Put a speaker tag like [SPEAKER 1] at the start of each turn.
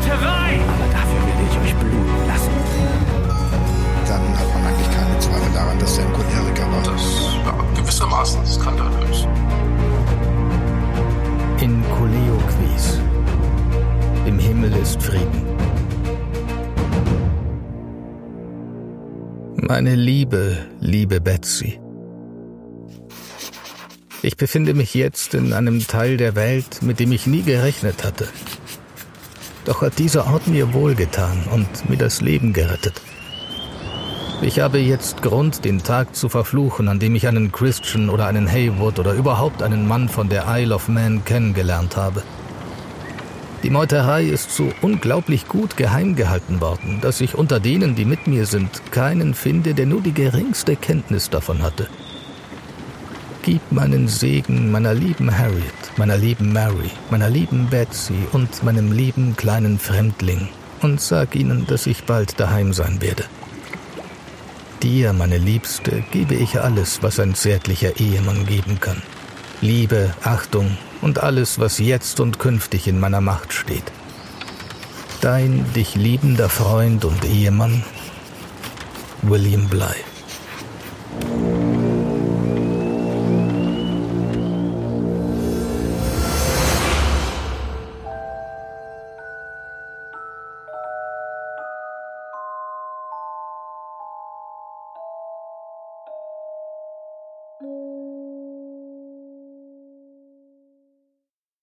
[SPEAKER 1] Meuterei!
[SPEAKER 2] Aber dafür will ich euch bluten lassen.
[SPEAKER 3] Dann hat man eigentlich keine Zweifel daran, dass er ein Choleriker war.
[SPEAKER 4] Das war gewissermaßen skandalös.
[SPEAKER 5] In Coleo Im Himmel ist Frieden. Meine liebe, liebe Betsy. Ich befinde mich jetzt in einem Teil der Welt, mit dem ich nie gerechnet hatte. Doch hat dieser Ort mir wohlgetan und mir das Leben gerettet. Ich habe jetzt Grund, den Tag zu verfluchen, an dem ich einen Christian oder einen Haywood oder überhaupt einen Mann von der Isle of Man kennengelernt habe. Die Meuterei ist so unglaublich gut geheim gehalten worden, dass ich unter denen, die mit mir sind, keinen finde, der nur die geringste Kenntnis davon hatte. Gib meinen Segen meiner lieben Harriet, meiner lieben Mary, meiner lieben Betsy und meinem lieben kleinen Fremdling und sag ihnen, dass ich bald daheim sein werde. Dir, meine Liebste, gebe ich alles, was ein zärtlicher Ehemann geben kann. Liebe, Achtung und alles, was jetzt und künftig in meiner Macht steht. Dein dich liebender Freund und Ehemann, William Bly.